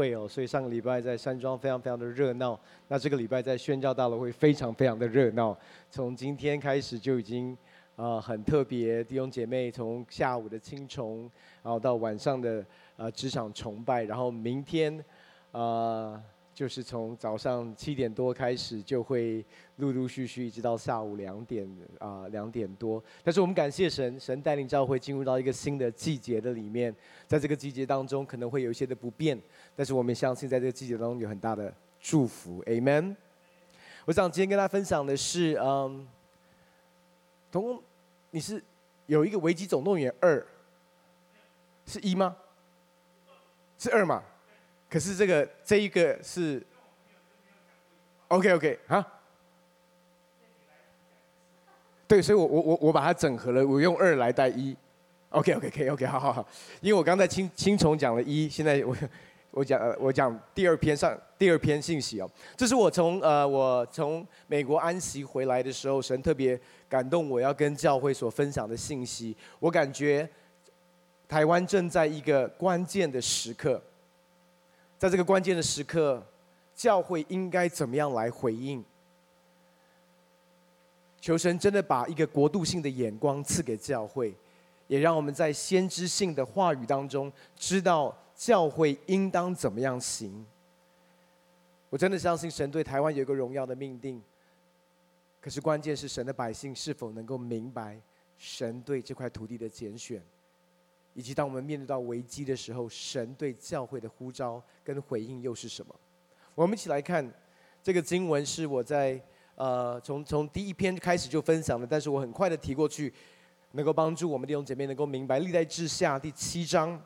会哦，所以上个礼拜在山庄非常非常的热闹。那这个礼拜在宣教大楼会非常非常的热闹。从今天开始就已经、呃、很特别，弟兄姐妹从下午的青虫，然后到晚上的呃职场崇拜，然后明天。呃就是从早上七点多开始，就会陆陆续续一直到下午两点啊两点多。但是我们感谢神，神带领教会进入到一个新的季节的里面，在这个季节当中可能会有一些的不便，但是我们相信在这个季节当中有很大的祝福，Amen。我想今天跟大家分享的是，嗯，总共你是有一个《危机总动员二》，是一吗？是二吗？可是这个这一个是，OK OK 啊，对，所以我我我我把它整合了，我用二来代一，OK OK OK OK 好好好，因为我刚才青青虫讲了一，现在我我讲我讲第二篇上第二篇信息哦，这是我从呃我从美国安息回来的时候，神特别感动我要跟教会所分享的信息，我感觉台湾正在一个关键的时刻。在这个关键的时刻，教会应该怎么样来回应？求神真的把一个国度性的眼光赐给教会，也让我们在先知性的话语当中知道教会应当怎么样行。我真的相信神对台湾有一个荣耀的命定，可是关键是神的百姓是否能够明白神对这块土地的拣选。以及当我们面对到危机的时候，神对教会的呼召跟回应又是什么？我们一起来看这个经文，是我在呃从从第一篇开始就分享的，但是我很快的提过去，能够帮助我们弟兄姐妹能够明白。历代志下第七章，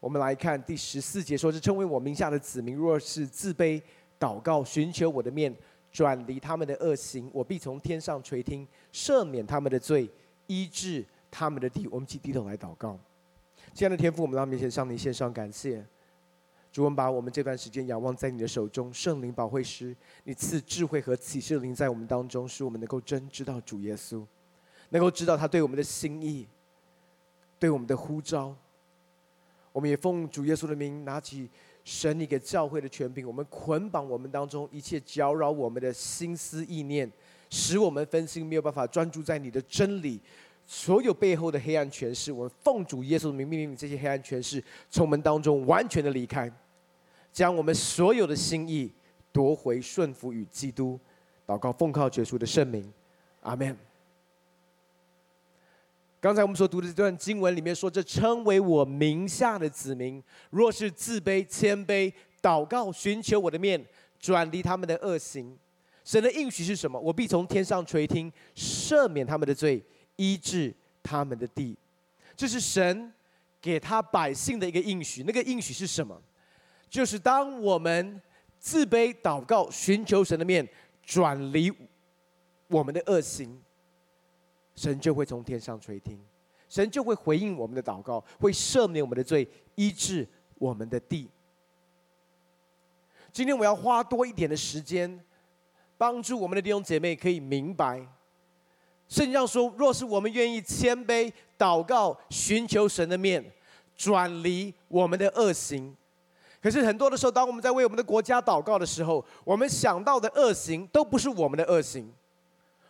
我们来看第十四节，说是称为我名下的子民，若是自卑祷告，寻求我的面，转离他们的恶行，我必从天上垂听，赦免他们的罪，医治他们的地。我们一起低头来祷告。亲爱的天父，我们到面前向你献上感谢。主，我们把我们这段时间仰望在你的手中，圣灵保惠师，你赐智慧和启示灵在我们当中，使我们能够真知道主耶稣，能够知道他对我们的心意，对我们的呼召。我们也奉主耶稣的名，拿起神你给教会的权柄，我们捆绑我们当中一切搅扰我们的心思意念，使我们分心没有办法专注在你的真理。所有背后的黑暗权势，我们奉主耶稣的名命令，这些黑暗权势从我们当中完全的离开，将我们所有的心意夺回，顺服与基督。祷告奉靠耶稣的圣名，阿门。刚才我们所读的这段经文里面说：“这称为我名下的子民，若是自卑谦卑，祷告寻求我的面，转离他们的恶行，神的应许是什么？我必从天上垂听，赦免他们的罪。”医治他们的地，这是神给他百姓的一个应许。那个应许是什么？就是当我们自卑祷告、寻求神的面，转离我们的恶行，神就会从天上垂听，神就会回应我们的祷告，会赦免我们的罪，医治我们的地。今天我要花多一点的时间，帮助我们的弟兄姐妹可以明白。圣经上说：“若是我们愿意谦卑祷告，寻求神的面，转离我们的恶行。可是很多的时候，当我们在为我们的国家祷告的时候，我们想到的恶行都不是我们的恶行，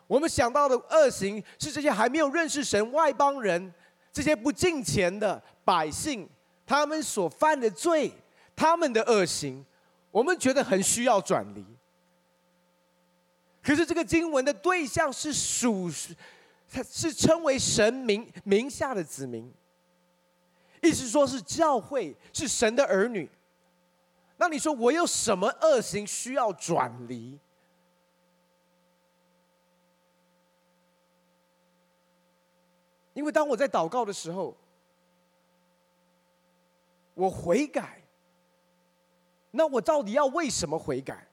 我们想到的恶行是这些还没有认识神外邦人、这些不敬虔的百姓他们所犯的罪，他们的恶行，我们觉得很需要转离。”可是这个经文的对象是属，他是称为神名名下的子民，意思说是教会，是神的儿女。那你说我有什么恶行需要转离？因为当我在祷告的时候，我悔改，那我到底要为什么悔改？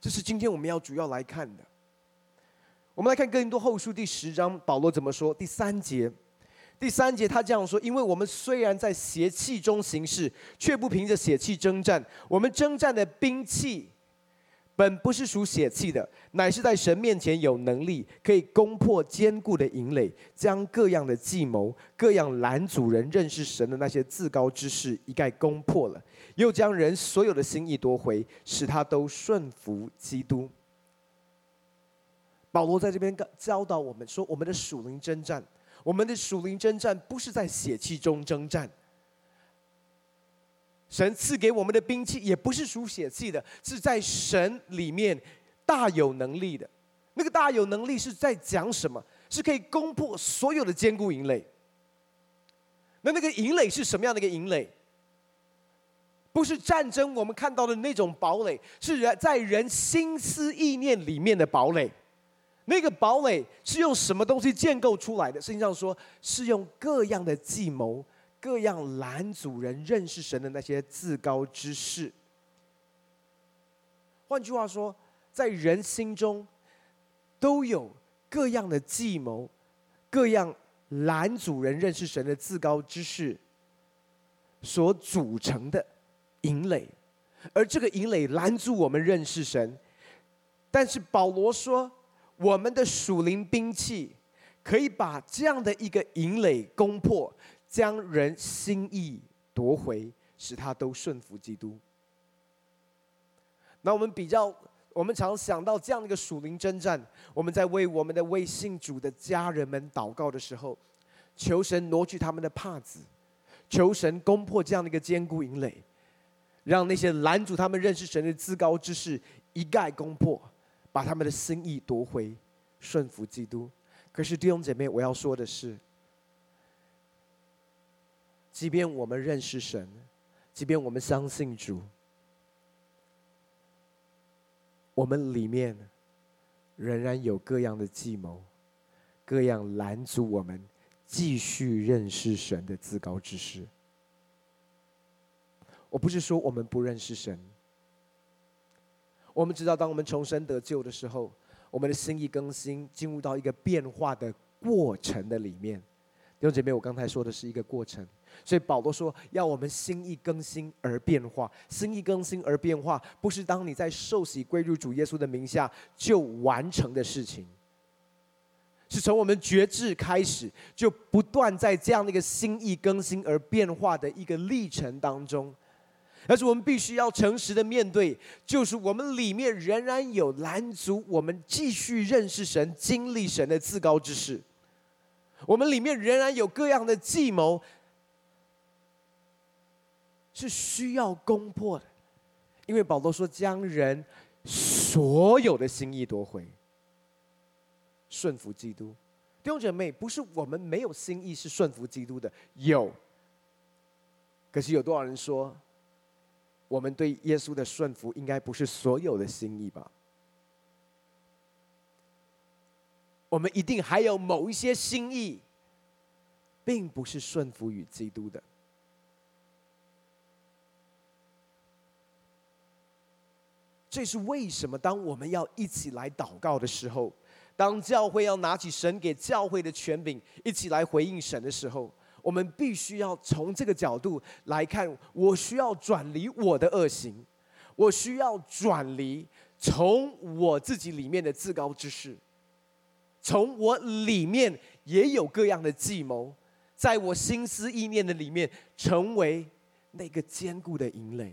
这是今天我们要主要来看的。我们来看哥林多后书第十章，保罗怎么说？第三节，第三节他这样说：“因为我们虽然在血气中行事，却不凭着血气征战。我们征战的兵器，本不是属血气的，乃是在神面前有能力，可以攻破坚固的营垒，将各样的计谋、各样拦阻人认识神的那些自高之事一概攻破了，又将人所有的心意夺回，使他都顺服基督。保罗在这边教导我们说，我们的属灵征战，我们的属灵征战不是在血气中征战。神赐给我们的兵器也不是属血气的，是在神里面大有能力的。那个大有能力是在讲什么？是可以攻破所有的坚固营垒。那那个营垒是什么样的一个营垒？不是战争我们看到的那种堡垒，是人在人心思意念里面的堡垒。那个堡垒是用什么东西建构出来的？圣经上说是用各样的计谋。各样拦阻人认识神的那些自高之事。换句话说，在人心中都有各样的计谋，各样拦阻人认识神的自高之事所组成的营垒，而这个营垒拦阻我们认识神。但是保罗说，我们的属灵兵器可以把这样的一个营垒攻破。将人心意夺回，使他都顺服基督。那我们比较，我们常想到这样的一个属灵征战，我们在为我们的未信主的家人们祷告的时候，求神挪去他们的帕子，求神攻破这样的一个坚固营垒，让那些拦阻他们认识神的自高之事一概攻破，把他们的心意夺回，顺服基督。可是弟兄姐妹，我要说的是。即便我们认识神，即便我们相信主，我们里面仍然有各样的计谋，各样拦阻我们继续认识神的自高之事。我不是说我们不认识神，我们知道，当我们重生得救的时候，我们的心意更新，进入到一个变化的过程的里面。弟兄姐妹，我刚才说的是一个过程。所以保罗说，要我们心意更新而变化。心意更新而变化，不是当你在受洗归入主耶稣的名下就完成的事情，是从我们决志开始，就不断在这样的一个心意更新而变化的一个历程当中。但是我们必须要诚实的面对，就是我们里面仍然有拦阻我们继续认识神、经历神的自高之事。我们里面仍然有各样的计谋。是需要攻破的，因为保罗说，将人所有的心意夺回，顺服基督。弟兄姐妹，不是我们没有心意是顺服基督的，有。可是有多少人说，我们对耶稣的顺服应该不是所有的心意吧？我们一定还有某一些心意，并不是顺服于基督的。这是为什么？当我们要一起来祷告的时候，当教会要拿起神给教会的权柄，一起来回应神的时候，我们必须要从这个角度来看：我需要转离我的恶行，我需要转离从我自己里面的自高之事，从我里面也有各样的计谋，在我心思意念的里面，成为那个坚固的营垒。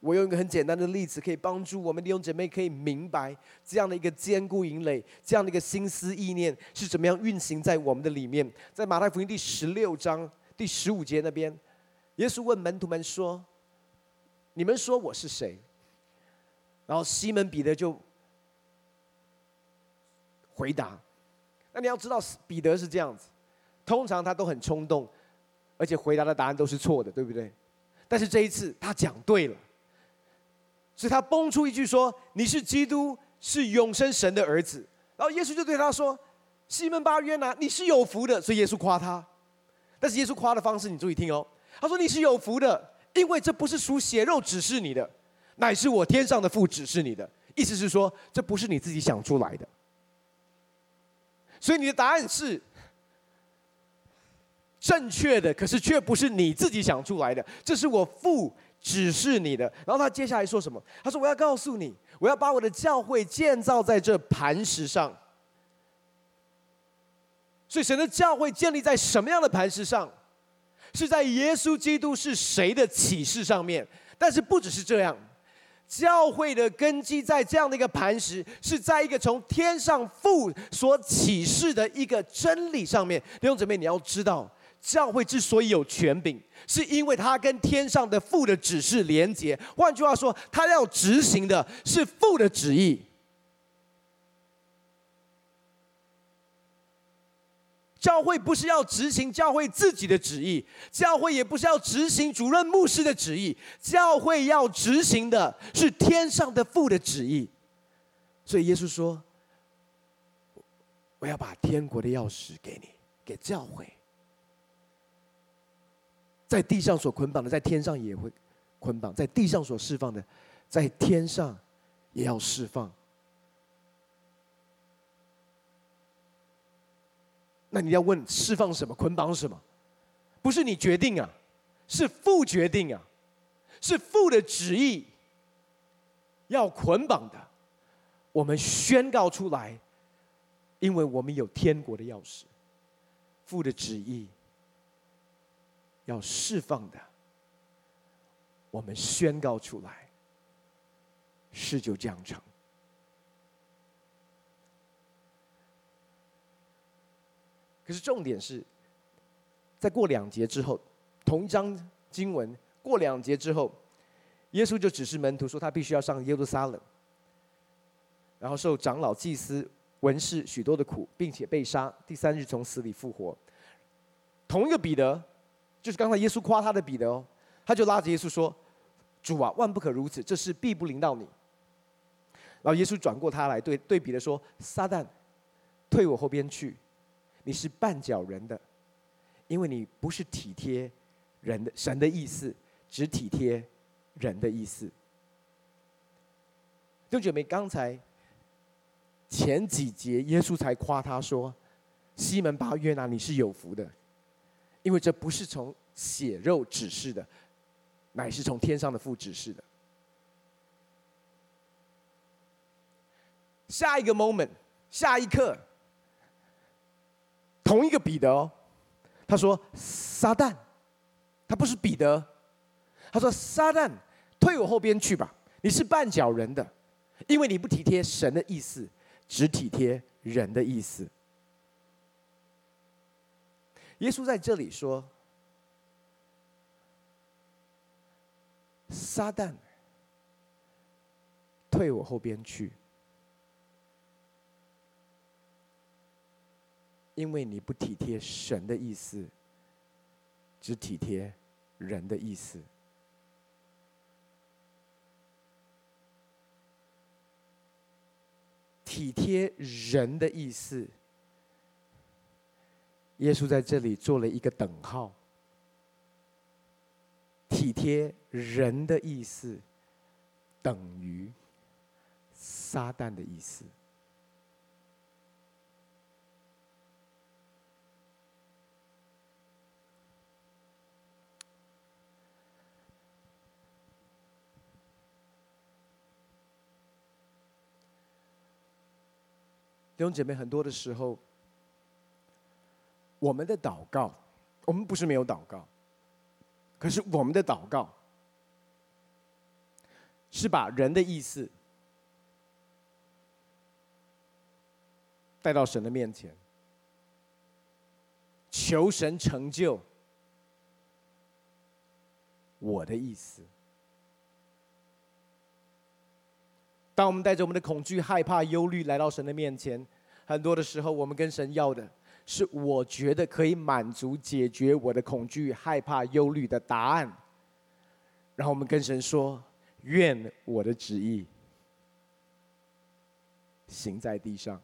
我用一个很简单的例子，可以帮助我们弟兄姐妹可以明白这样的一个坚固营垒，这样的一个心思意念是怎么样运行在我们的里面。在马太福音第十六章第十五节那边，耶稣问门徒们说：“你们说我是谁？”然后西门彼得就回答：“那你要知道，彼得是这样子，通常他都很冲动，而且回答的答案都是错的，对不对？但是这一次他讲对了。”所以他蹦出一句说：“你是基督，是永生神的儿子。”然后耶稣就对他说：“西门巴约拿，你是有福的。”所以耶稣夸他。但是耶稣夸的方式，你注意听哦。他说：“你是有福的，因为这不是属血肉指示你的，乃是我天上的父指示你的。”意思是说，这不是你自己想出来的。所以你的答案是正确的，可是却不是你自己想出来的。这是我父指示你的。然后他接下来说什么？他说：“我要告诉你，我要把我的教会建造在这磐石上。”所以神的教会建立在什么样的磐石上？是在耶稣基督是谁的启示上面。但是不只是这样，教会的根基在这样的一个磐石，是在一个从天上父所启示的一个真理上面。弟兄姊妹，你要知道。教会之所以有权柄，是因为他跟天上的父的指示连接。换句话说，他要执行的是父的旨意。教会不是要执行教会自己的旨意，教会也不是要执行主任牧师的旨意，教会要执行的是天上的父的旨意。所以耶稣说：“我要把天国的钥匙给你，给教会。”在地上所捆绑的，在天上也会捆绑；在地上所释放的，在天上也要释放。那你要问：释放什么？捆绑什么？不是你决定啊，是父决定啊，是父的旨意要捆绑的。我们宣告出来，因为我们有天国的钥匙，父的旨意。要释放的，我们宣告出来，事就这样成。可是重点是，在过两节之后，同一章经文过两节之后，耶稣就指示门徒说，他必须要上耶路撒冷，然后受长老、祭司、文士许多的苦，并且被杀，第三日从死里复活。同一个彼得。就是刚才耶稣夸他的彼得哦，他就拉着耶稣说：“主啊，万不可如此，这事必不临到你。”然后耶稣转过他来对对彼得说：“撒旦，退我后边去，你是绊脚人的，因为你不是体贴人的神的意思，只体贴人的意思。”弟兄姐妹，刚才前几节耶稣才夸他说：“西门巴约拿，你是有福的。”因为这不是从血肉指示的，乃是从天上的父指示的。下一个 moment，下一刻，同一个彼得哦，他说：“撒旦，他不是彼得。”他说：“撒旦，退我后边去吧！你是绊脚人的，因为你不体贴神的意思，只体贴人的意思。”耶稣在这里说：“撒旦，退我后边去，因为你不体贴神的意思，只体贴人的意思。体贴人的意思。”耶稣在这里做了一个等号，体贴人的意思等于撒旦的意思。弟兄姐妹，很多的时候。我们的祷告，我们不是没有祷告，可是我们的祷告是把人的意思带到神的面前，求神成就我的意思。当我们带着我们的恐惧、害怕、忧虑来到神的面前，很多的时候，我们跟神要的。是我觉得可以满足、解决我的恐惧、害怕、忧虑的答案。然后我们跟神说：“愿我的旨意行在地上。”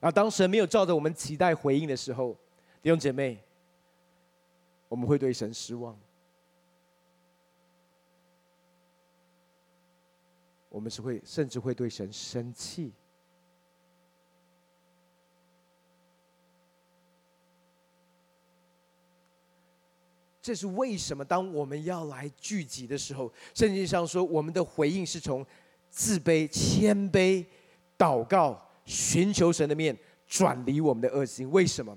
然后当神没有照着我们期待回应的时候，弟兄姐妹，我们会对神失望，我们是会甚至会对神生气。这是为什么？当我们要来聚集的时候，圣经上说，我们的回应是从自卑、谦卑、祷告、寻求神的面，转离我们的恶行。为什么？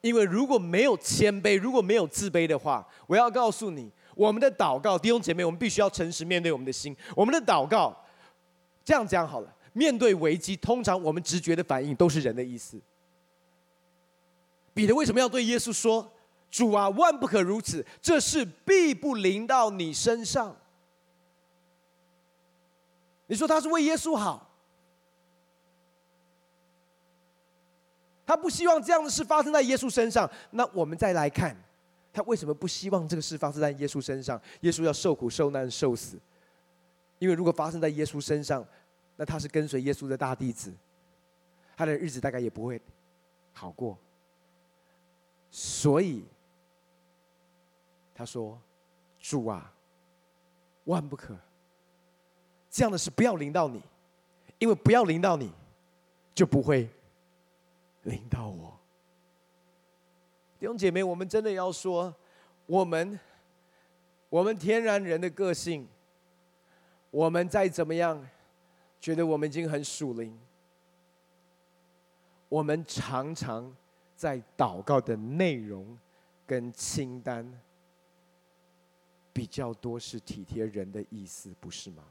因为如果没有谦卑，如果没有自卑的话，我要告诉你，我们的祷告，弟兄姐妹，我们必须要诚实面对我们的心。我们的祷告，这样讲好了，面对危机，通常我们直觉的反应都是人的意思。彼得为什么要对耶稣说？主啊，万不可如此，这事必不临到你身上。你说他是为耶稣好，他不希望这样的事发生在耶稣身上。那我们再来看，他为什么不希望这个事发生在耶稣身上？耶稣要受苦受难受死，因为如果发生在耶稣身上，那他是跟随耶稣的大弟子，他的日子大概也不会好过。所以。他说：“主啊，万不可这样的事不要临到你，因为不要临到你，就不会临到我。”弟兄姐妹，我们真的要说，我们我们天然人的个性，我们再怎么样觉得我们已经很属灵，我们常常在祷告的内容跟清单。比较多是体贴人的意思，不是吗？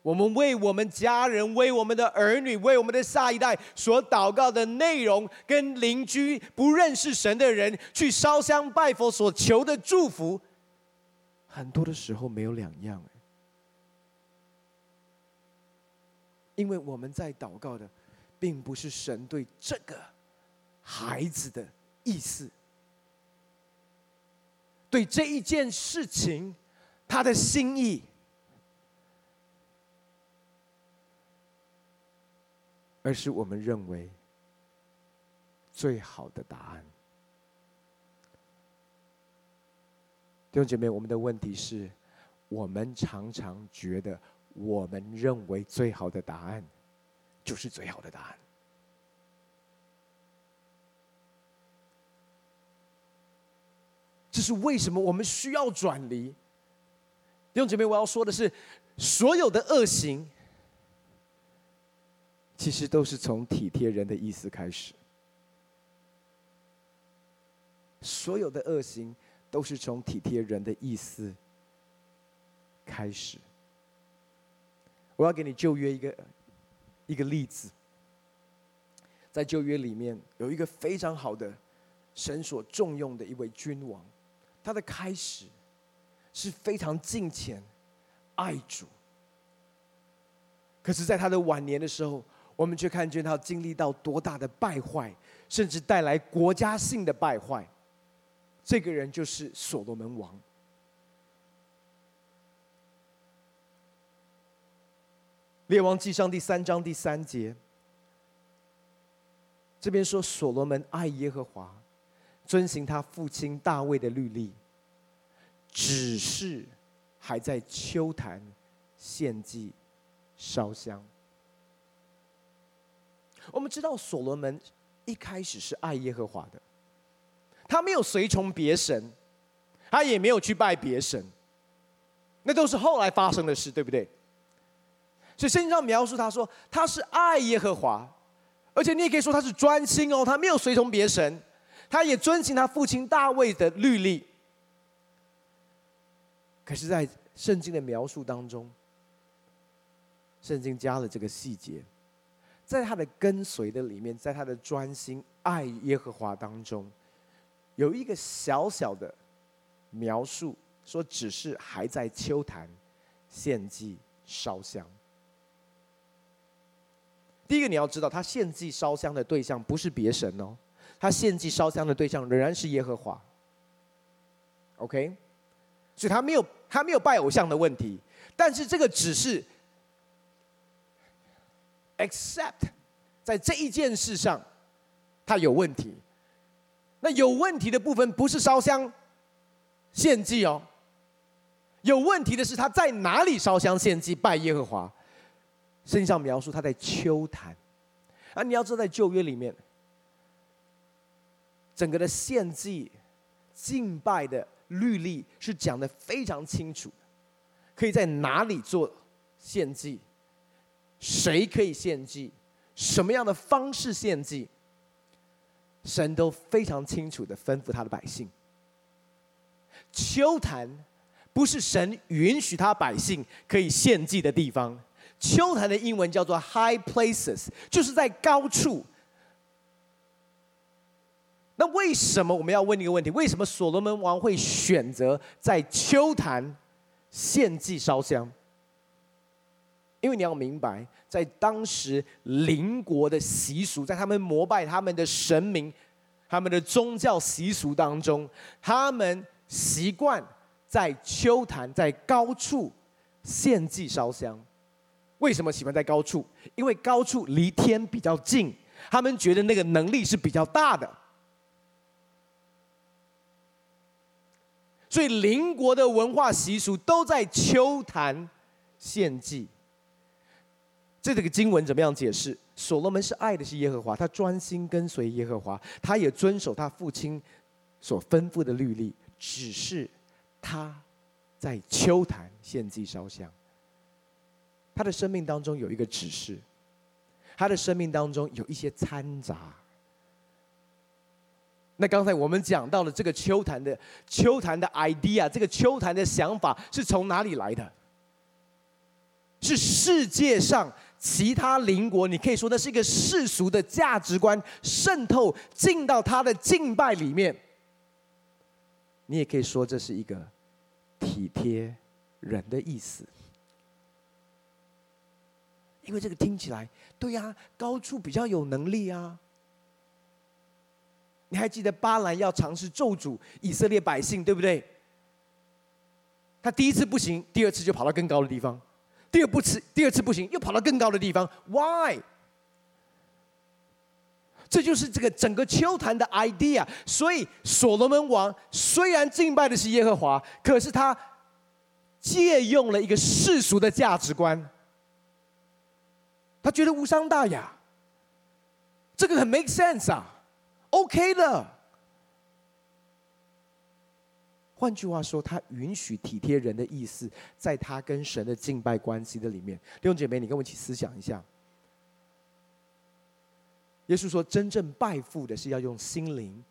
我们为我们家人、为我们的儿女、为我们的下一代所祷告的内容，跟邻居不认识神的人去烧香拜佛所求的祝福，很多的时候没有两样。因为我们在祷告的，并不是神对这个孩子的意思。对这一件事情，他的心意，而是我们认为最好的答案。弟兄姐妹，我们的问题是，我们常常觉得我们认为最好的答案，就是最好的答案。这是为什么我们需要转离？弟兄姐妹，我要说的是，所有的恶行，其实都是从体贴人的意思开始。所有的恶行都是从体贴人的意思开始。我要给你旧约一个一个例子，在旧约里面有一个非常好的神所重用的一位君王。他的开始是非常敬虔、爱主，可是，在他的晚年的时候，我们却看见他经历到多大的败坏，甚至带来国家性的败坏。这个人就是所罗门王。列王纪上第三章第三节，这边说所罗门爱耶和华。遵行他父亲大卫的律例，只是还在丘坛献祭烧香。我们知道所罗门一开始是爱耶和华的，他没有随从别神，他也没有去拜别神，那都是后来发生的事，对不对？所以圣经上描述他说他是爱耶和华，而且你也可以说他是专心哦，他没有随从别神。他也遵行他父亲大卫的律例，可是，在圣经的描述当中，圣经加了这个细节，在他的跟随的里面，在他的专心爱耶和华当中，有一个小小的描述，说只是还在丘坛献祭烧香。第一个你要知道，他献祭烧香的对象不是别神哦。他献祭烧香的对象仍然是耶和华，OK，所以他没有他没有拜偶像的问题，但是这个只是 except 在这一件事上，他有问题。那有问题的部分不是烧香献祭哦，有问题的是他在哪里烧香献祭拜耶和华？圣经上描述他在丘坛，啊，你要知道在旧约里面。整个的献祭、敬拜的律例是讲得非常清楚，可以在哪里做献祭，谁可以献祭，什么样的方式献祭，神都非常清楚地吩咐他的百姓。秋坛不是神允许他百姓可以献祭的地方。秋坛的英文叫做 high places，就是在高处。那为什么我们要问一个问题？为什么所罗门王会选择在秋坛献祭烧香？因为你要明白，在当时邻国的习俗，在他们膜拜他们的神明、他们的宗教习俗当中，他们习惯在秋坛在高处献祭烧香。为什么喜欢在高处？因为高处离天比较近，他们觉得那个能力是比较大的。所以邻国的文化习俗都在秋坛献祭。这这个经文怎么样解释？所罗门是爱的是耶和华，他专心跟随耶和华，他也遵守他父亲所吩咐的律例。只是他在秋坛献祭烧香。他的生命当中有一个指示，他的生命当中有一些掺杂。那刚才我们讲到了这个秋坛的秋坛的 idea，这个秋坛的想法是从哪里来的？是世界上其他邻国，你可以说那是一个世俗的价值观渗透进到他的敬拜里面。你也可以说这是一个体贴人的意思。因为这个听起来，对呀，高处比较有能力啊。你还记得巴兰要尝试咒诅以色列百姓，对不对？他第一次不行，第二次就跑到更高的地方，第二不次，第二次不行，又跑到更高的地方。Why？这就是这个整个秋坛的 idea。所以所罗门王虽然敬拜的是耶和华，可是他借用了一个世俗的价值观。他觉得无伤大雅，这个很 make sense 啊，OK 的。换句话说，他允许体贴人的意思，在他跟神的敬拜关系的里面。弟兄姐妹，你跟我一起思想一下。耶稣说，真正拜父的是要用心灵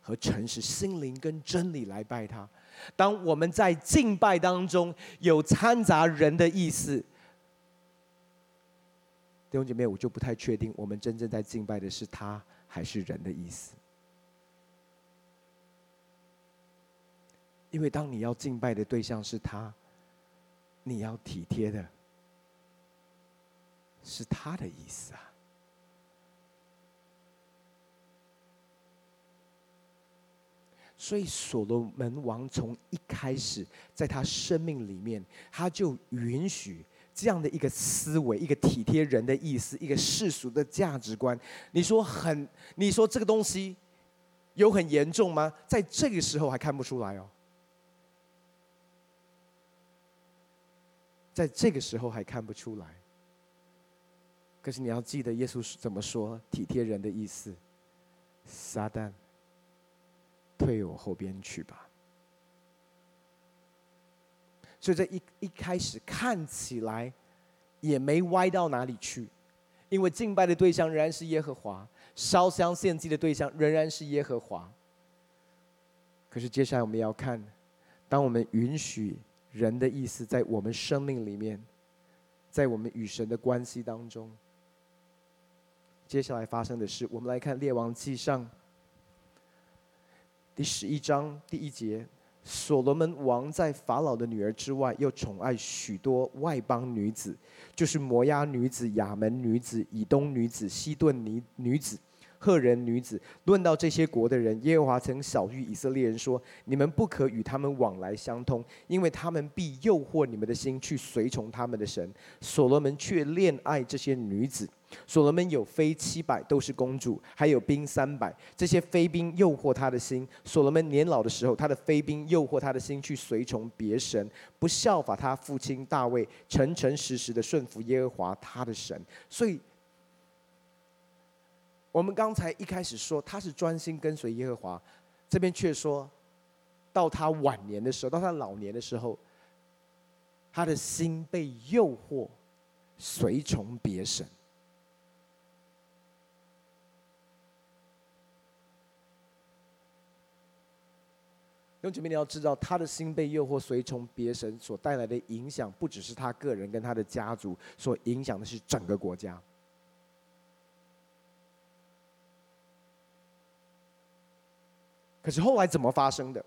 和诚实、心灵跟真理来拜他。当我们在敬拜当中有掺杂人的意思。弟兄姐妹，我就不太确定，我们真正在敬拜的是他还是人的意思。因为当你要敬拜的对象是他，你要体贴的是他的意思啊。所以所罗门王从一开始，在他生命里面，他就允许。这样的一个思维，一个体贴人的意思，一个世俗的价值观，你说很，你说这个东西有很严重吗？在这个时候还看不出来哦，在这个时候还看不出来。可是你要记得，耶稣怎么说体贴人的意思？撒旦，退我后边去吧。所以这一一开始看起来也没歪到哪里去，因为敬拜的对象仍然是耶和华，烧香献祭的对象仍然是耶和华。可是接下来我们要看，当我们允许人的意思在我们生命里面，在我们与神的关系当中，接下来发生的事，我们来看《列王记上》第十一章第一节。所罗门王在法老的女儿之外，又宠爱许多外邦女子，就是摩押女子、亚门女子、以东女子、西顿女女子、赫人女子。论到这些国的人，耶和华曾晓諭以色列人说：你们不可与他们往来相通，因为他们必诱惑你们的心去随从他们的神。所罗门却恋爱这些女子。所罗门有妃七百，都是公主，还有兵三百。这些妃兵诱惑他的心。所罗门年老的时候，他的妃兵诱惑他的心去随从别神，不效法他父亲大卫，诚诚实实的顺服耶和华他的神。所以，我们刚才一开始说他是专心跟随耶和华，这边却说到他晚年的时候，到他老年的时候，他的心被诱惑，随从别神。弟兄姐妹，你要知道，他的心被诱惑，随从别神所带来的影响，不只是他个人跟他的家族，所影响的是整个国家。可是后来怎么发生的？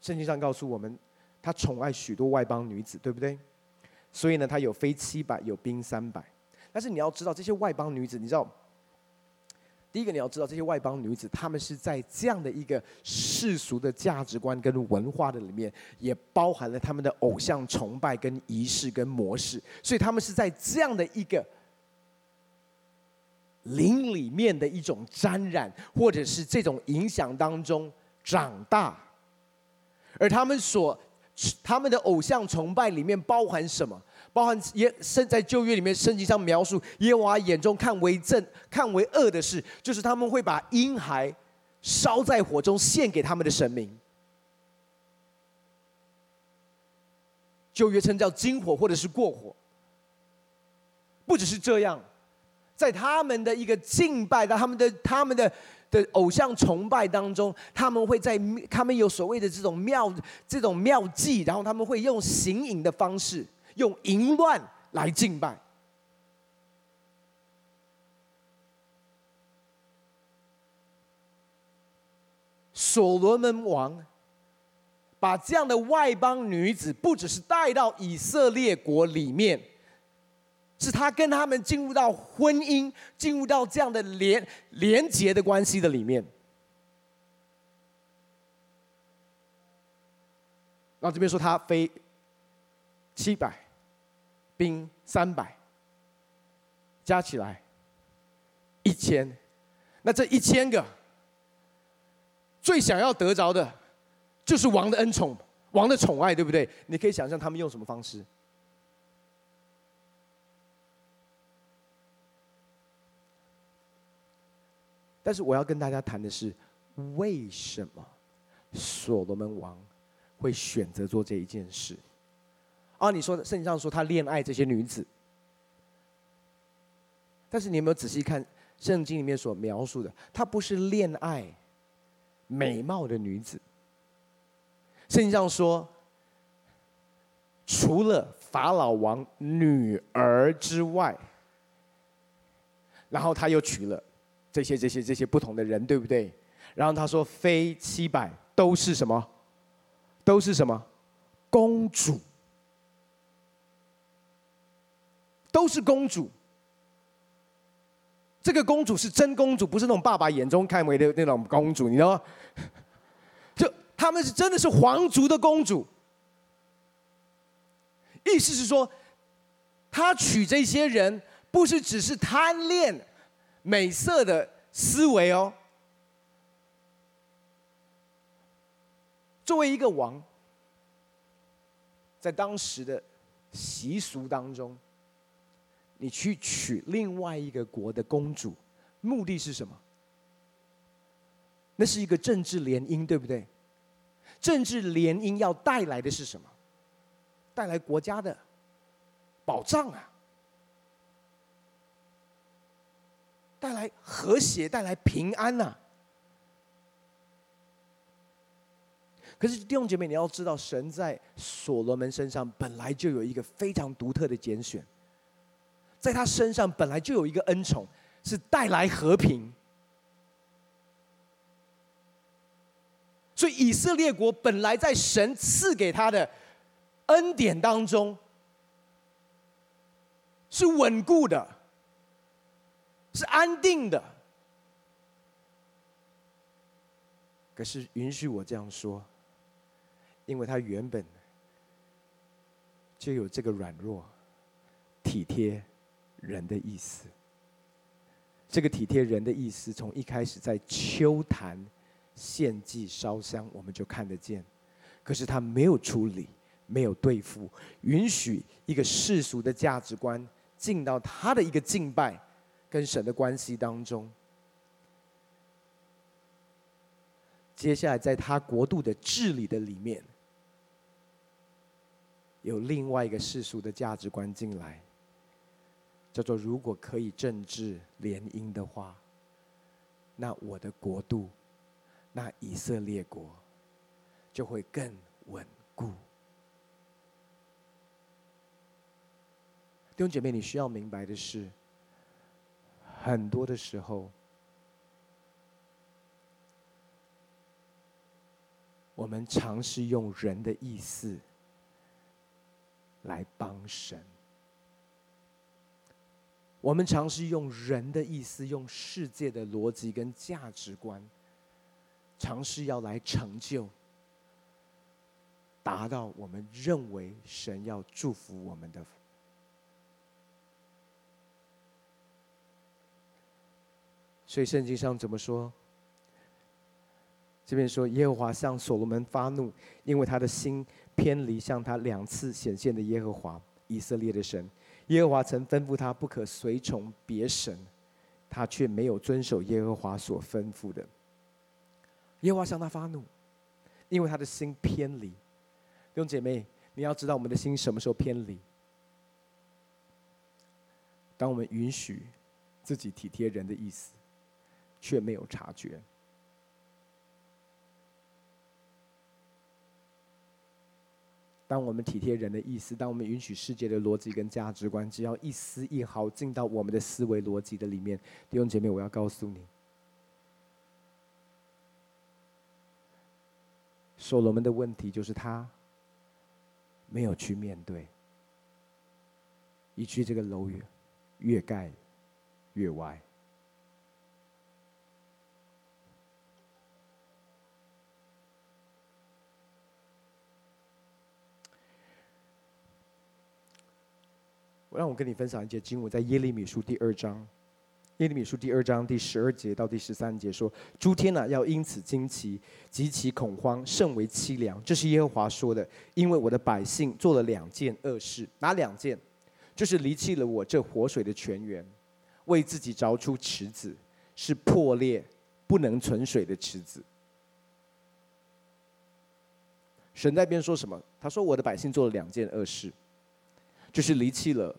圣经上告诉我们，他宠爱许多外邦女子，对不对？所以呢，他有妃七百，有兵三百。但是你要知道，这些外邦女子，你知道？第一个你要知道，这些外邦女子，她们是在这样的一个世俗的价值观跟文化的里面，也包含了他们的偶像崇拜跟仪式跟模式，所以他们是在这样的一个灵里面的一种沾染，或者是这种影响当中长大，而他们所他们的偶像崇拜里面包含什么？包含耶圣在旧约里面，圣经上描述耶和华眼中看为正、看为恶的事，就是他们会把婴孩烧在火中献给他们的神明。旧约称叫金火或者是过火。不只是这样，在他们的一个敬拜的他们的他们的的偶像崇拜当中，他们会在他们有所谓的这种庙这种庙祭，然后他们会用行淫的方式。用淫乱来敬拜，所罗门王把这样的外邦女子，不只是带到以色列国里面，是他跟他们进入到婚姻，进入到这样的连连结的关系的里面。然后这边说他妃七百。兵三百，加起来一千，那这一千个最想要得着的，就是王的恩宠，王的宠爱，对不对？你可以想象他们用什么方式？但是我要跟大家谈的是，为什么所罗门王会选择做这一件事？啊，你说的圣经上说他恋爱这些女子，但是你有没有仔细看圣经里面所描述的？他不是恋爱美貌的女子。圣经上说，除了法老王女儿之外，然后他又娶了这些这些这些不同的人，对不对？然后他说，非七百都是什么？都是什么？公主。都是公主，这个公主是真公主，不是那种爸爸眼中看为的那种公主，你知道吗？就他们是真的是皇族的公主，意思是说，他娶这些人不是只是贪恋美色的思维哦。作为一个王，在当时的习俗当中。你去娶另外一个国的公主，目的是什么？那是一个政治联姻，对不对？政治联姻要带来的是什么？带来国家的保障啊，带来和谐，带来平安呐。可是弟兄姐妹，你要知道，神在所罗门身上本来就有一个非常独特的拣选。在他身上本来就有一个恩宠，是带来和平。所以以色列国本来在神赐给他的恩典当中，是稳固的，是安定的。可是允许我这样说，因为他原本就有这个软弱、体贴。人的意思，这个体贴人的意思，从一开始在秋坛献祭烧香，我们就看得见。可是他没有处理，没有对付，允许一个世俗的价值观进到他的一个敬拜跟神的关系当中。接下来，在他国度的治理的里面，有另外一个世俗的价值观进来，叫做如果可以政治联姻的话，那我的国度，那以色列国就会更稳固。弟兄姐妹，你需要明白的是，很多的时候。我们尝试用人的意思来帮神，我们尝试用人的意思，用世界的逻辑跟价值观，尝试要来成就，达到我们认为神要祝福我们的。所以圣经上怎么说？这边说，耶和华向所罗门发怒，因为他的心偏离向他两次显现的耶和华以色列的神。耶和华曾吩咐他不可随从别神，他却没有遵守耶和华所吩咐的。耶和华向他发怒，因为他的心偏离。弟兄姐妹，你要知道我们的心什么时候偏离？当我们允许自己体贴人的意思，却没有察觉。当我们体贴人的意思，当我们允许世界的逻辑跟价值观，只要一丝一毫进到我们的思维逻辑的里面，弟兄姐妹，我要告诉你，所罗门的问题就是他没有去面对，以致这个楼越越盖越歪。让我跟你分享一节经文，在耶利米书第二章，耶利米书第二章第十二节到第十三节说：“诸天呐，要因此惊奇，极其恐慌，甚为凄凉。”这是耶和华说的，因为我的百姓做了两件恶事，哪两件？就是离弃了我这活水的泉源，为自己凿出池子，是破裂不能存水的池子。神在边说什么？他说：“我的百姓做了两件恶事，就是离弃了。”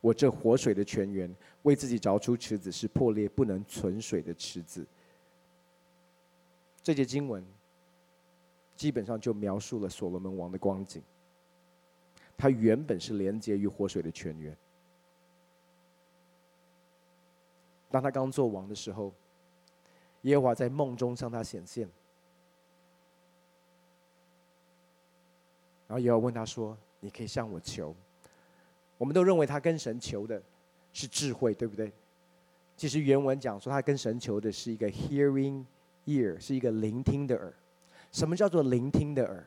我这活水的泉源，为自己凿出池子，是破裂不能存水的池子。这节经文基本上就描述了所罗门王的光景。他原本是连接于活水的泉源。当他刚做王的时候，耶和华在梦中向他显现，然后耶和华问他说：“你可以向我求。”我们都认为他跟神求的是智慧，对不对？其实原文讲说他跟神求的是一个 hearing ear，是一个聆听的耳。什么叫做聆听的耳？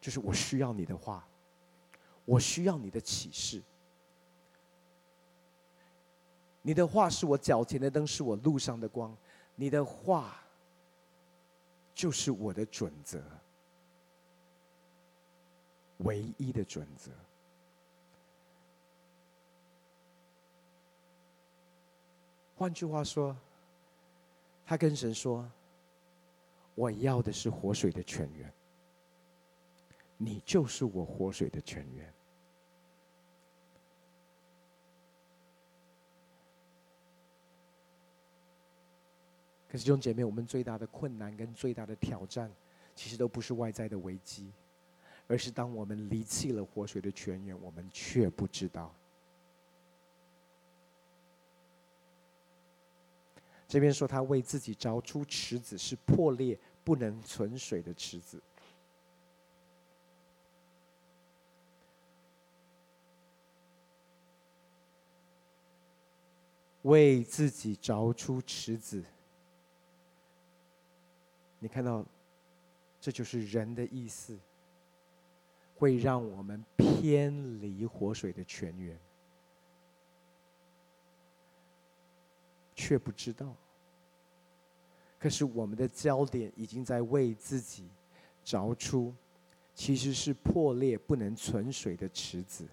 就是我需要你的话，我需要你的启示。你的话是我脚前的灯，是我路上的光。你的话就是我的准则，唯一的准则。换句话说，他跟神说：“我要的是活水的泉源，你就是我活水的泉源。”可是弟兄姐妹，我们最大的困难跟最大的挑战，其实都不是外在的危机，而是当我们离弃了活水的泉源，我们却不知道。这边说他为自己凿出池子，是破裂不能存水的池子。为自己凿出池子，你看到，这就是人的意思，会让我们偏离活水的泉源。却不知道，可是我们的焦点已经在为自己凿出，其实是破裂不能存水的池子，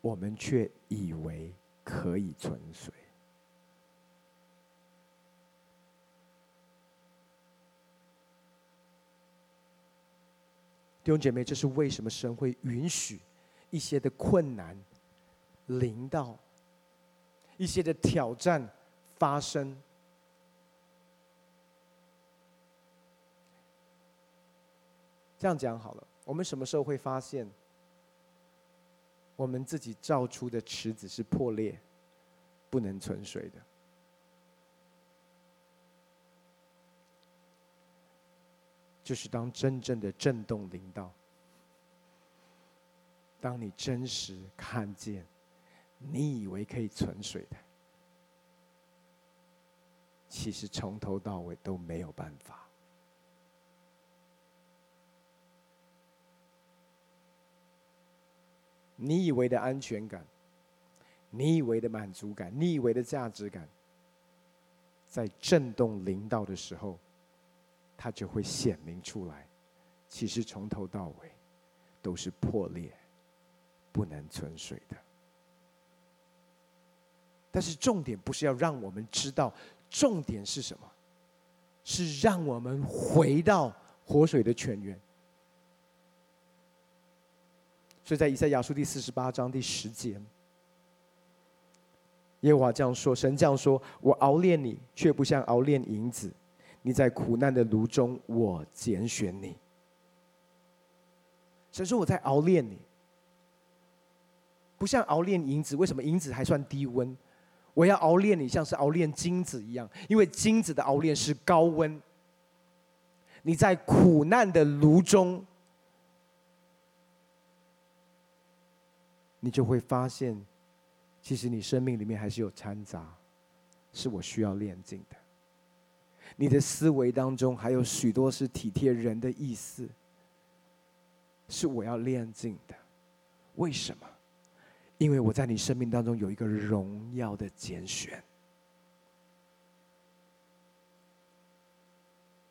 我们却以为可以存水。弟兄姐妹，这是为什么神会允许一些的困难临到，一些的挑战发生？这样讲好了，我们什么时候会发现我们自己造出的池子是破裂、不能存水的？就是当真正的震动临到，当你真实看见，你以为可以存水的，其实从头到尾都没有办法。你以为的安全感，你以为的满足感，你以为的价值感，在震动临到的时候。它就会显明出来，其实从头到尾都是破裂、不能存水的。但是重点不是要让我们知道，重点是什么？是让我们回到活水的泉源。所以在以赛亚书第四十八章第十节，耶和华这样说：“神这样说，我熬炼你，却不像熬炼银子。”你在苦难的炉中，我拣选你。神说我在熬炼你，不像熬炼银子。为什么银子还算低温？我要熬炼你，像是熬炼金子一样，因为金子的熬炼是高温。你在苦难的炉中，你就会发现，其实你生命里面还是有掺杂，是我需要炼净的。你的思维当中还有许多是体贴人的意思，是我要炼净的。为什么？因为我在你生命当中有一个荣耀的拣选。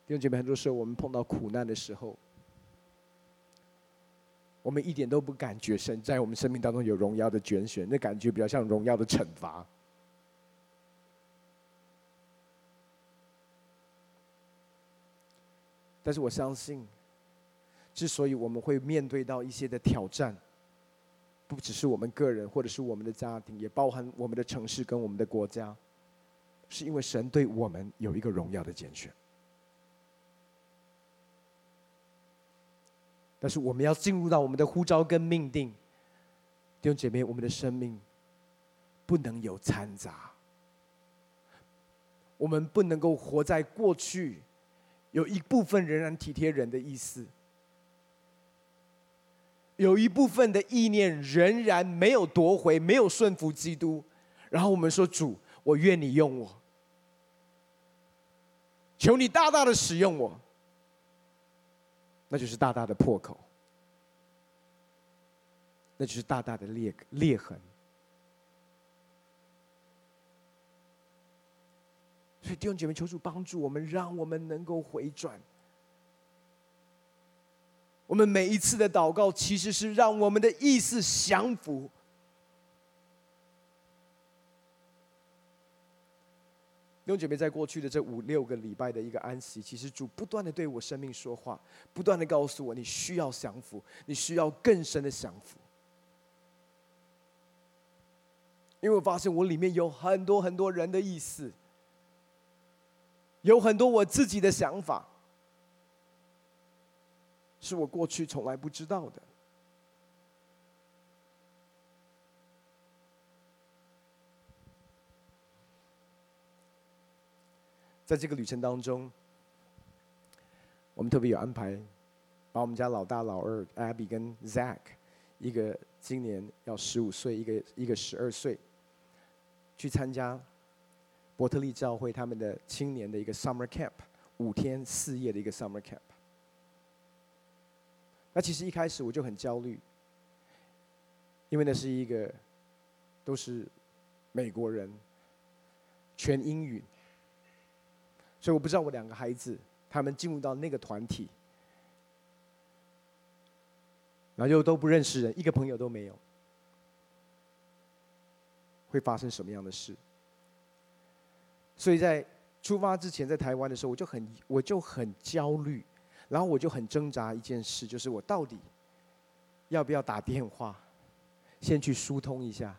弟兄姐妹，很多时候我们碰到苦难的时候，我们一点都不感觉神在我们生命当中有荣耀的拣选，那感觉比较像荣耀的惩罚。但是我相信，之所以我们会面对到一些的挑战，不只是我们个人，或者是我们的家庭，也包含我们的城市跟我们的国家，是因为神对我们有一个荣耀的拣选。但是我们要进入到我们的呼召跟命定，弟兄姐妹，我们的生命不能有掺杂，我们不能够活在过去。有一部分仍然体贴人的意思，有一部分的意念仍然没有夺回，没有顺服基督。然后我们说：“主，我愿你用我，求你大大的使用我。”那就是大大的破口，那就是大大的裂裂痕。所以弟兄姐妹，求主帮助我们，让我们能够回转。我们每一次的祷告，其实是让我们的意思降服。弟兄姐妹，在过去的这五六个礼拜的一个安息，其实主不断的对我生命说话，不断的告诉我，你需要降服，你需要更深的降服。因为我发现我里面有很多很多人的意思。有很多我自己的想法，是我过去从来不知道的。在这个旅程当中，我们特别有安排，把我们家老大、老二 Abby 跟 Zach，一个今年要十五岁，一个一个十二岁，去参加。伯特利教会他们的青年的一个 summer camp，五天四夜的一个 summer camp。那其实一开始我就很焦虑，因为那是一个都是美国人，全英语，所以我不知道我两个孩子他们进入到那个团体，然后又都不认识人，一个朋友都没有，会发生什么样的事。所以在出发之前，在台湾的时候，我就很我就很焦虑，然后我就很挣扎一件事，就是我到底要不要打电话，先去疏通一下，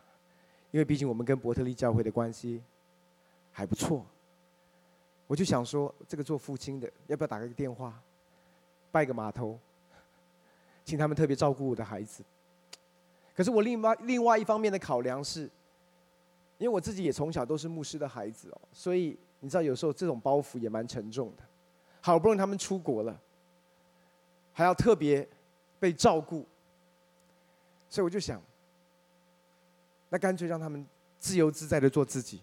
因为毕竟我们跟伯特利教会的关系还不错。我就想说，这个做父亲的要不要打个电话，拜个码头，请他们特别照顾我的孩子。可是我另外另外一方面的考量是，因为我自己也从小都是牧师的孩子哦，所以你知道有时候这种包袱也蛮沉重的。好不容易他们出国了，还要特别被照顾，所以我就想，那干脆让他们自由自在的做自己。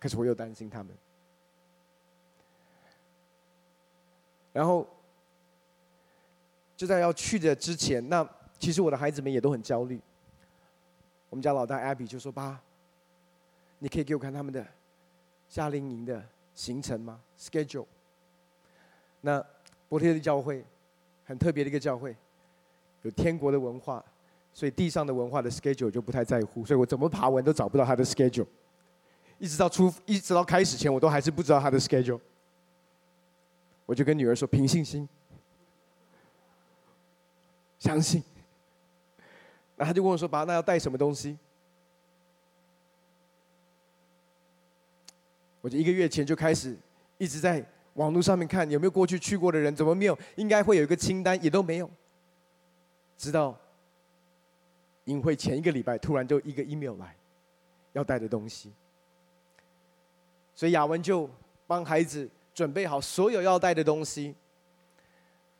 可是我又担心他们，然后就在要去的之前，那其实我的孩子们也都很焦虑。我们家老大 Abby 就说：“爸，你可以给我看他们的夏令营的行程吗？Schedule。”那伯特利教会很特别的一个教会，有天国的文化，所以地上的文化的 schedule 就不太在乎，所以我怎么爬文都找不到他的 schedule。一直到出，一直到开始前，我都还是不知道他的 schedule。我就跟女儿说：“凭信心，相信。”那他就问我说：“爸，那要带什么东西？”我就一个月前就开始一直在网络上面看有没有过去去过的人，怎么没有？应该会有一个清单，也都没有。直到营会前一个礼拜，突然就一个 email 来，要带的东西。所以雅文就帮孩子准备好所有要带的东西。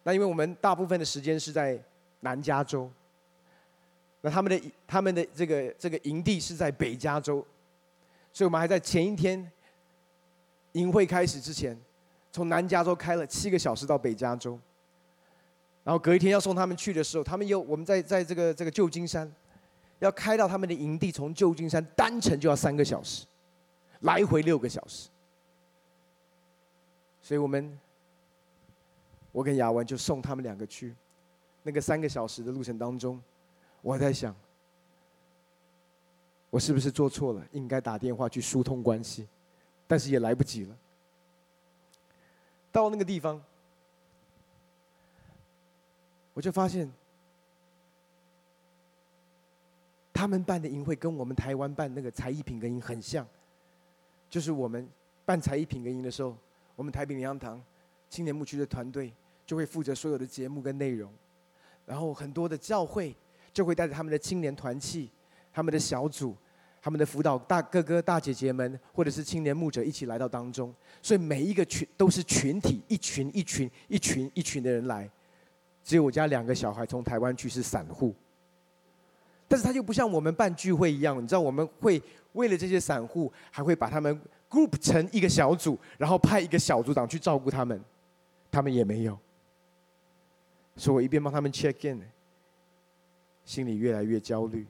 那因为我们大部分的时间是在南加州，那他们的他们的这个这个营地是在北加州，所以我们还在前一天营会开始之前，从南加州开了七个小时到北加州，然后隔一天要送他们去的时候，他们又我们在在这个这个旧金山，要开到他们的营地，从旧金山单程就要三个小时。来回六个小时，所以我们，我跟雅文就送他们两个去。那个三个小时的路程当中，我在想，我是不是做错了？应该打电话去疏通关系，但是也来不及了。到那个地方，我就发现，他们办的营会跟我们台湾办那个才艺品格营很像。就是我们办才艺品格营的时候，我们台北灵粮堂青年牧区的团队就会负责所有的节目跟内容，然后很多的教会就会带着他们的青年团契、他们的小组、他们的辅导大哥哥大姐姐们，或者是青年牧者一起来到当中，所以每一个群都是群体，一群一群一群一群的人来，只有我家两个小孩从台湾去是散户，但是他就不像我们办聚会一样，你知道我们会。为了这些散户，还会把他们 group 成一个小组，然后派一个小组长去照顾他们，他们也没有。所以我一边帮他们 check in，心里越来越焦虑。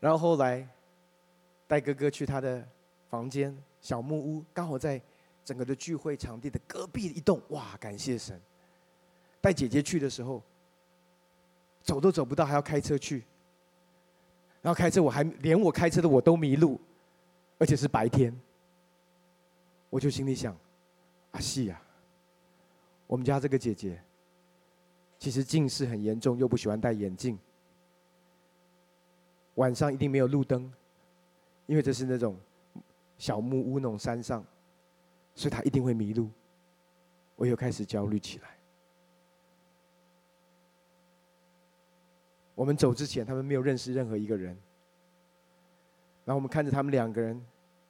然后后来带哥哥去他的房间小木屋，刚好在整个的聚会场地的隔壁一栋，哇，感谢神！带姐姐去的时候。走都走不到，还要开车去。然后开车，我还连我开车的我都迷路，而且是白天。我就心里想：啊，是呀，我们家这个姐姐，其实近视很严重，又不喜欢戴眼镜。晚上一定没有路灯，因为这是那种小木屋那种山上，所以他一定会迷路。我又开始焦虑起来。我们走之前，他们没有认识任何一个人。然后我们看着他们两个人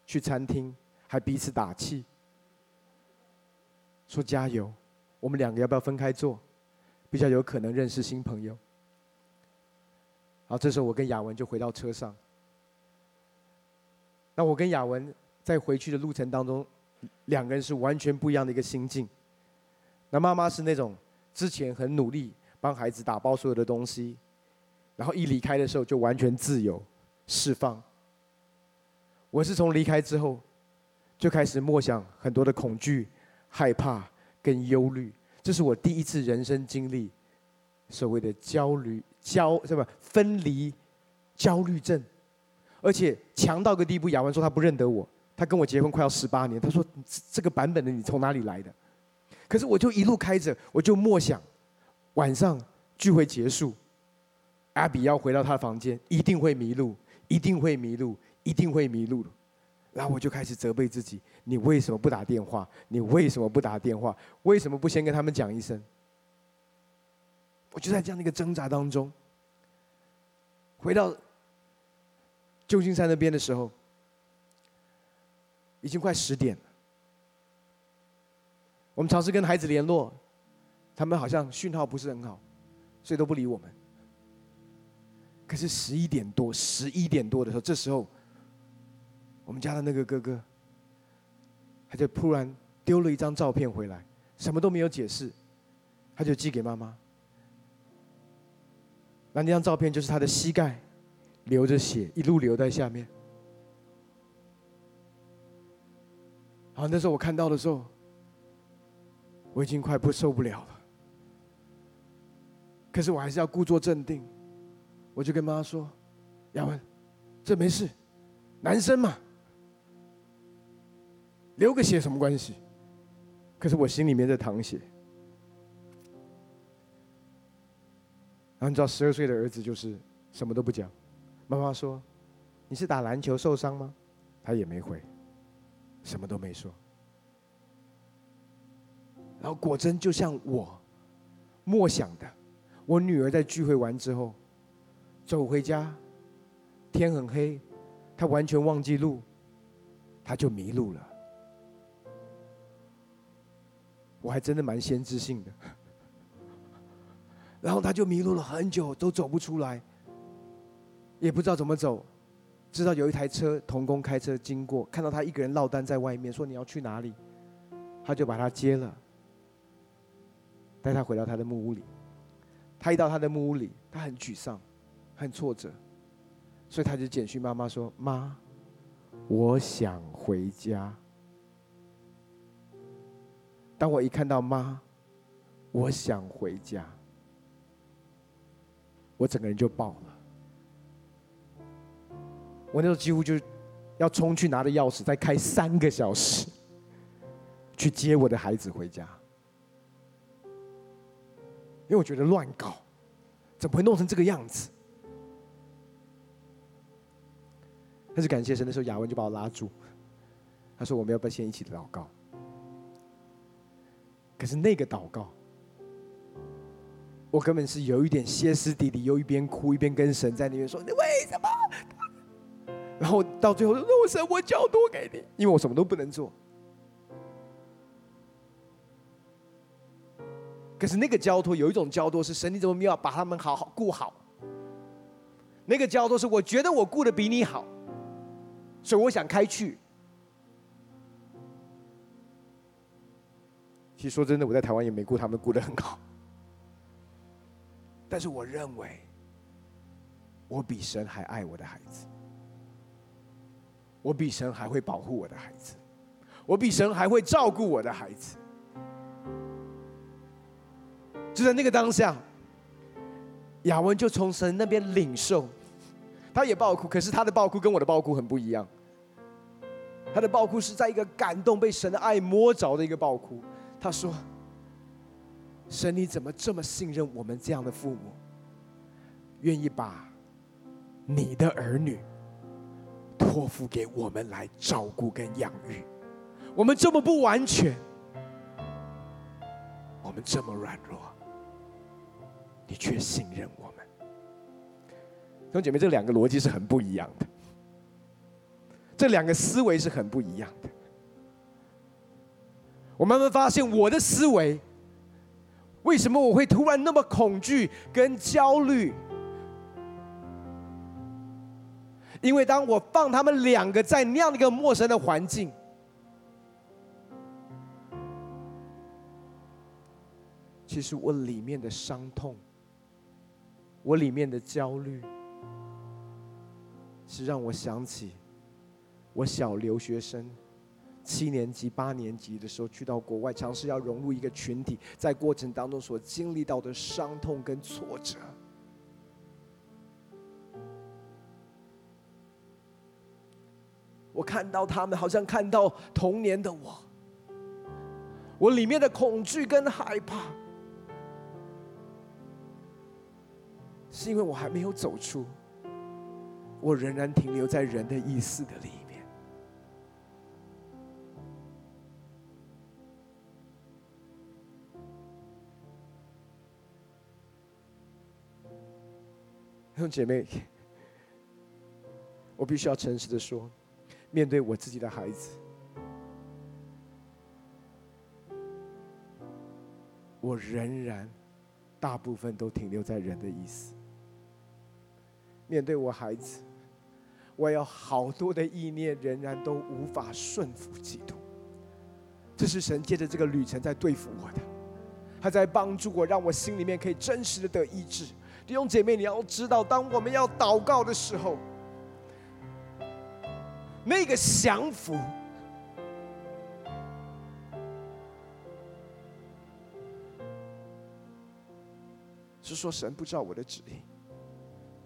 去餐厅，还彼此打气，说加油。我们两个要不要分开坐，比较有可能认识新朋友？然后，这时候我跟雅文就回到车上。那我跟雅文在回去的路程当中，两个人是完全不一样的一个心境。那妈妈是那种之前很努力帮孩子打包所有的东西。然后一离开的时候就完全自由释放。我是从离开之后，就开始默想很多的恐惧、害怕跟忧虑。这是我第一次人生经历所谓的焦虑、焦什么分离焦虑症，而且强到个地步。雅文说他不认得我，他跟我结婚快要十八年，他说这个版本的你从哪里来的？可是我就一路开着，我就默想，晚上聚会结束，阿比要回到他的房间，一定会迷路，一定会迷路，一定会迷路。然后我就开始责备自己：你为什么不打电话？你为什么不打电话？为什么不先跟他们讲一声？我就在这样的一个挣扎当中，回到旧金山那边的时候，已经快十点了。我们尝试跟孩子联络，他们好像讯号不是很好，所以都不理我们。可是十一点多，十一点多的时候，这时候，我们家的那个哥哥，他就突然丢了一张照片回来，什么都没有解释，他就寄给妈妈。那那张照片就是他的膝盖流着血，一路流在下面。好，那时候我看到的时候。我已经快不受不了了，可是我还是要故作镇定，我就跟妈妈说：“亚文，这没事，男生嘛，流个血什么关系？”可是我心里面在淌血。然后你知道，十二岁的儿子就是什么都不讲。妈妈说：“你是打篮球受伤吗？”他也没回，什么都没说。然后果真就像我默想的，我女儿在聚会完之后走回家，天很黑，她完全忘记路，她就迷路了。我还真的蛮先知性的。然后他就迷路了很久，都走不出来，也不知道怎么走，直到有一台车童工开车经过，看到他一个人落单在外面，说你要去哪里，他就把他接了。带他回到他的木屋里，他一到他的木屋里，他很沮丧，很挫折，所以他就简讯妈妈说：“妈，我想回家。”当我一看到“妈，我想回家”，我整个人就爆了。我那时候几乎就要冲去拿着钥匙，再开三个小时去接我的孩子回家。因为我觉得乱搞，怎么会弄成这个样子？但是感谢神的时候，雅文就把我拉住，他说：“我们要不要先一起祷告？”可是那个祷告，我根本是有一点歇斯底里，又一边哭一边跟神在那边说：“你为什么？”然后到最后说：“我神，我交托给你，因为我什么都不能做。”可是那个交托有一种交托是神，你怎么没有把他们好好顾好？那个交托是我觉得我顾的比你好，所以我想开去。其实说真的，我在台湾也没顾他们顾得很好，但是我认为我比神还爱我的孩子，我比神还会保护我的孩子，我比神还会照顾我的孩子。就在那个当下，雅文就从神那边领受，他也爆哭，可是他的爆哭跟我的爆哭很不一样。他的爆哭是在一个感动、被神的爱摸着的一个爆哭。他说：“神，你怎么这么信任我们这样的父母，愿意把你的儿女托付给我们来照顾跟养育？我们这么不完全，我们这么软弱。”你却信任我们，弟兄姐妹，这两个逻辑是很不一样的，这两个思维是很不一样的。我慢慢发现，我的思维为什么我会突然那么恐惧跟焦虑？因为当我放他们两个在那样的一个陌生的环境。其实我里面的伤痛。我里面的焦虑，是让我想起我小留学生七年级、八年级的时候去到国外，尝试要融入一个群体，在过程当中所经历到的伤痛跟挫折。我看到他们，好像看到童年的我，我里面的恐惧跟害怕，是因为我还没有走出，我仍然停留在人的意思的里兄姐妹，我必须要诚实的说。面对我自己的孩子，我仍然大部分都停留在人的意思。面对我孩子，我有好多的意念仍然都无法顺服基督。这是神借着这个旅程在对付我的，他在帮助我，让我心里面可以真实的得医治。弟兄姐妹，你要知道，当我们要祷告的时候。那个降服，是说神不知道我的旨意，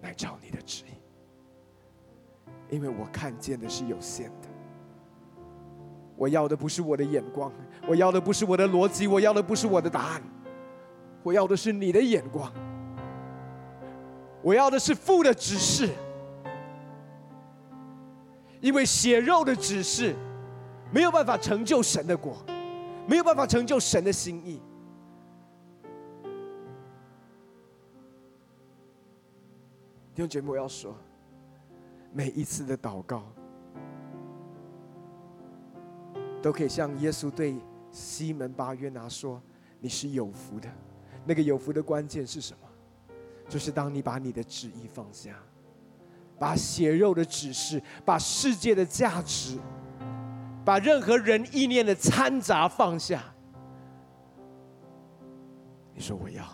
来照你的旨意。因为我看见的是有限的，我要的不是我的眼光，我要的不是我的逻辑，我要的不是我的答案，我要的是你的眼光，我要的是父的指示。因为血肉的指示没有办法成就神的国，没有办法成就神的心意。弟兄姐妹，我要说，每一次的祷告都可以像耶稣对西门巴约拿说：“你是有福的。”那个有福的关键是什么？就是当你把你的旨意放下。把血肉的指示，把世界的价值，把任何人意念的掺杂放下。你说我要，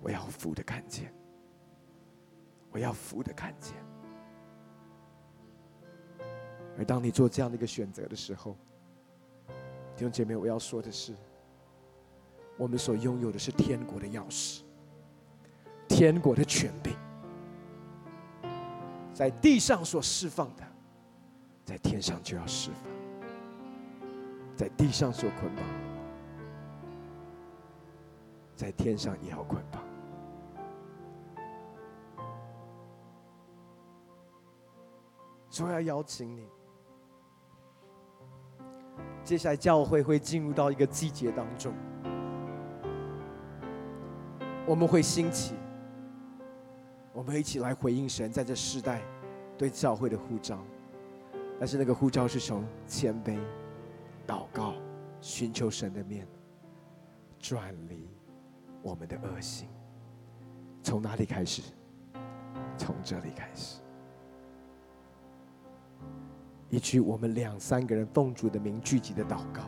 我要父的看见，我要父的看见。而当你做这样的一个选择的时候，弟兄姐妹，我要说的是，我们所拥有的是天国的钥匙，天国的权柄。在地上所释放的，在天上就要释放；在地上所捆绑，在天上也要捆绑。所以要邀请你，接下来教会会进入到一个季节当中，我们会兴起。我们一起来回应神在这世代对教会的呼召，但是那个呼召是从谦卑、祷告、寻求神的面，转离我们的恶行。从哪里开始？从这里开始。一句我们两三个人奉主的名聚集的祷告，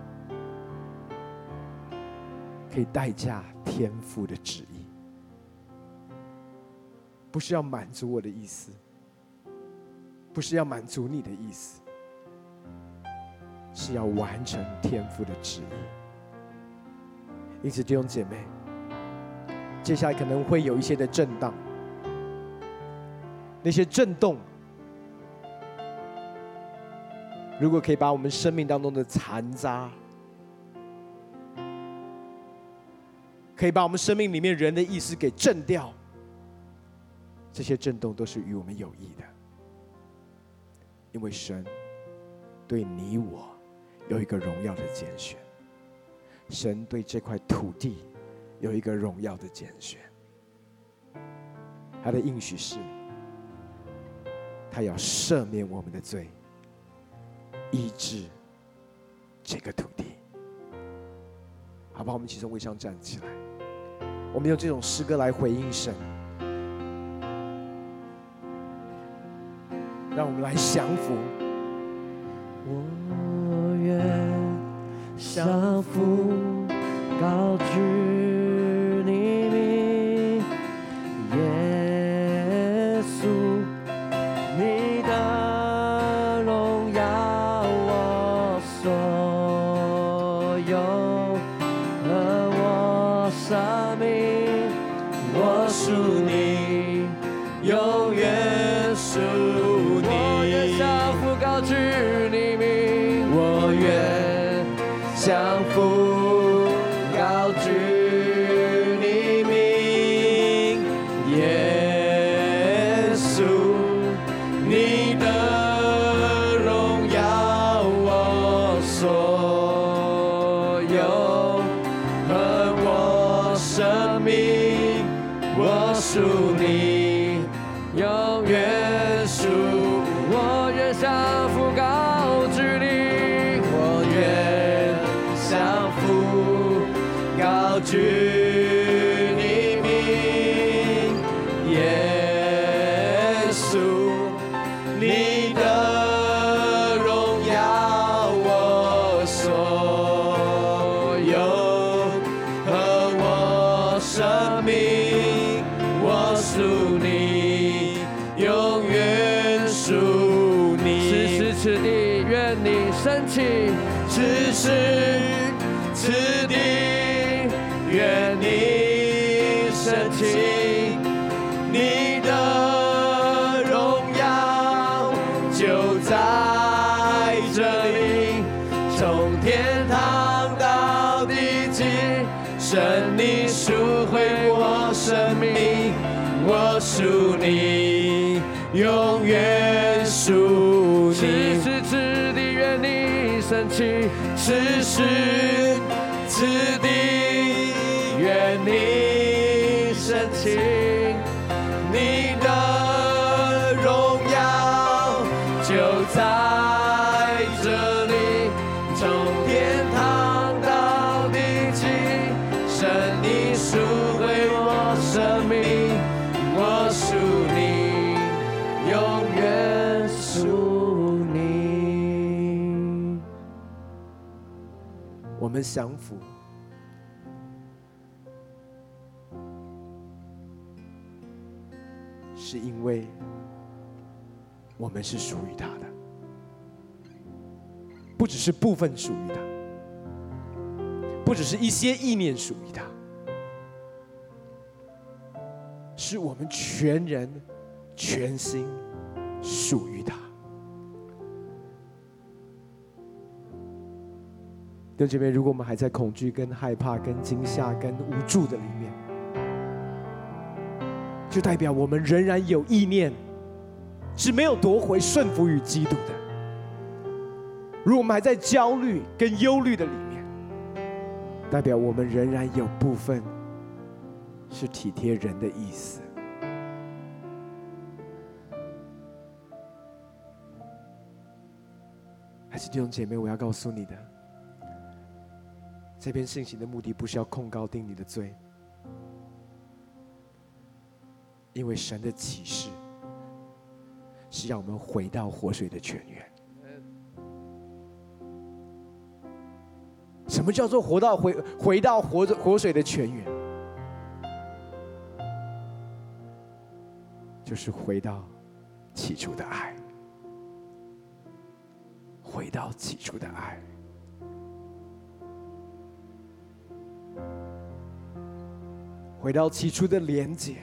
可以代价天父的旨意。不是要满足我的意思，不是要满足你的意思，是要完成天父的旨意。因此，弟兄姐妹，接下来可能会有一些的震荡，那些震动，如果可以把我们生命当中的残渣，可以把我们生命里面人的意思给震掉。这些震动都是与我们有益的，因为神对你我有一个荣耀的拣选，神对这块土地有一个荣耀的拣选，他的应许是，他要赦免我们的罪，医治这个土地。好吧，我们其中微笑站起来，我们用这种诗歌来回应神。让我们来降服。我愿降服，高举。此我们降服，是因为我们是属于他的，不只是部分属于他，不只是一些意念属于他。是我们全人、全心属于他。弟兄姐妹，如果我们还在恐惧、跟害怕、跟惊吓、跟无助的里面，就代表我们仍然有意念是没有夺回顺服与基督的。如果我们还在焦虑跟忧虑的里面，代表我们仍然有部分。是体贴人的意思，还是弟兄姐妹？我要告诉你的，这篇信息的目的不是要控告定你的罪，因为神的启示是要我们回到活水的泉源。什么叫做活到回回到活着活水的泉源？就是回到起初的爱，回到起初的爱，回到起初的连结，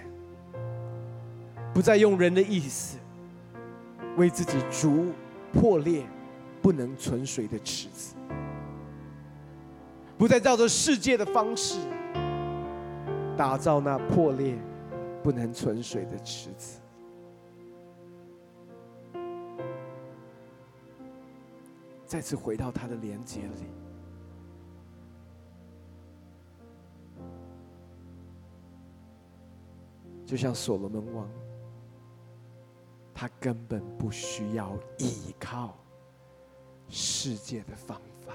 不再用人的意思为自己逐破裂不能存水的池子，不再照着世界的方式打造那破裂。不能存水的池子，再次回到他的连接里，就像所罗门王，他根本不需要依靠世界的方法。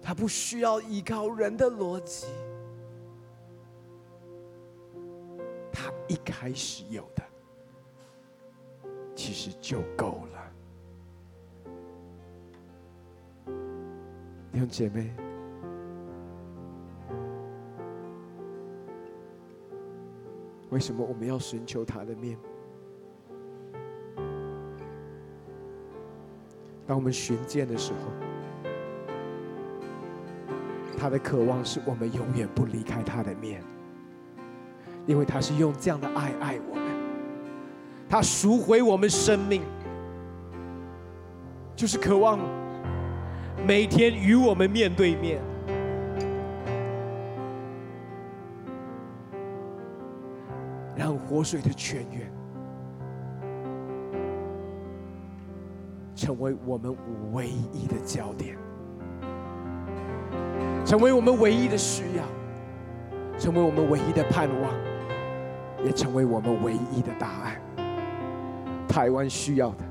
他不需要依靠人的逻辑，他一开始有的，其实就够了。弟兄姐妹，为什么我们要寻求他的面？当我们寻见的时候。他的渴望是我们永远不离开他的面，因为他是用这样的爱爱我们，他赎回我们生命，就是渴望每天与我们面对面，活水的泉源成为我们唯一的焦点。成为我们唯一的需要，成为我们唯一的盼望，也成为我们唯一的答案。台湾需要的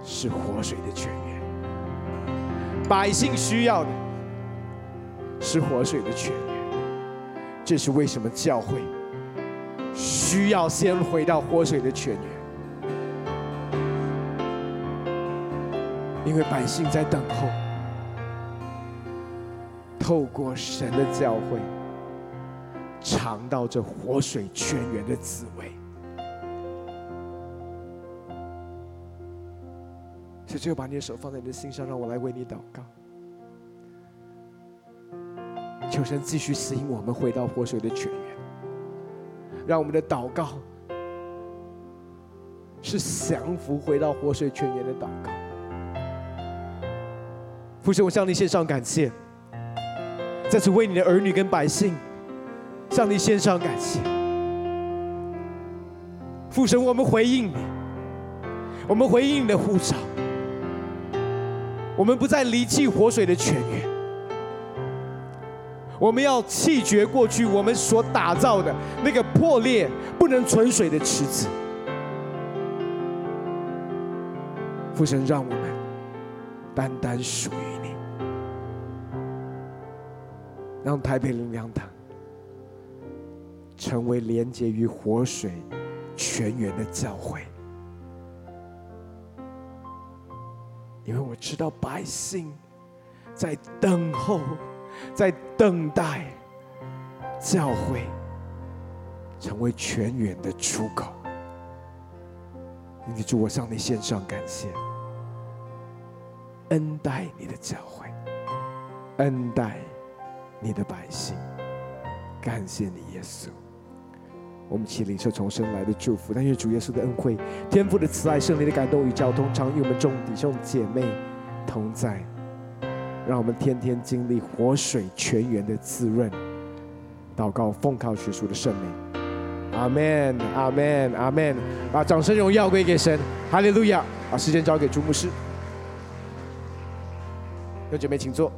是活水的泉源，百姓需要的是活水的泉源。这是为什么教会需要先回到活水的泉源，因为百姓在等候。透过神的教会，尝到这活水泉源的滋味。所以，就把你的手放在你的心上，让我来为你祷告。求神继续吸引我们回到活水的泉源，让我们的祷告是降服回到活水泉源的祷告。父神，我向你献上感谢。再次为你的儿女跟百姓向你献上感谢，父神，我们回应你，我们回应你的呼召，我们不再离弃活水的泉源，我们要弃绝过去我们所打造的那个破裂不能存水的池子，父神，让我们单单属于你。让台北灵粮堂成为连接于活水泉源的教会，因为我知道百姓在等候，在等待教会成为泉源的出口。你祝我向你献上感谢，恩待你的教会，恩待。你的百姓，感谢你，耶稣。我们起领受从神来的祝福，但愿主耶稣的恩惠、天父的慈爱、圣灵的感动与交通，常与我们众弟兄姐妹同在，让我们天天经历活水泉源的滋润。祷告，奉靠耶稣的圣名，阿门，阿门，阿门。把掌声荣耀归给神，哈利路亚。把时间交给朱牧师，有姐妹请坐。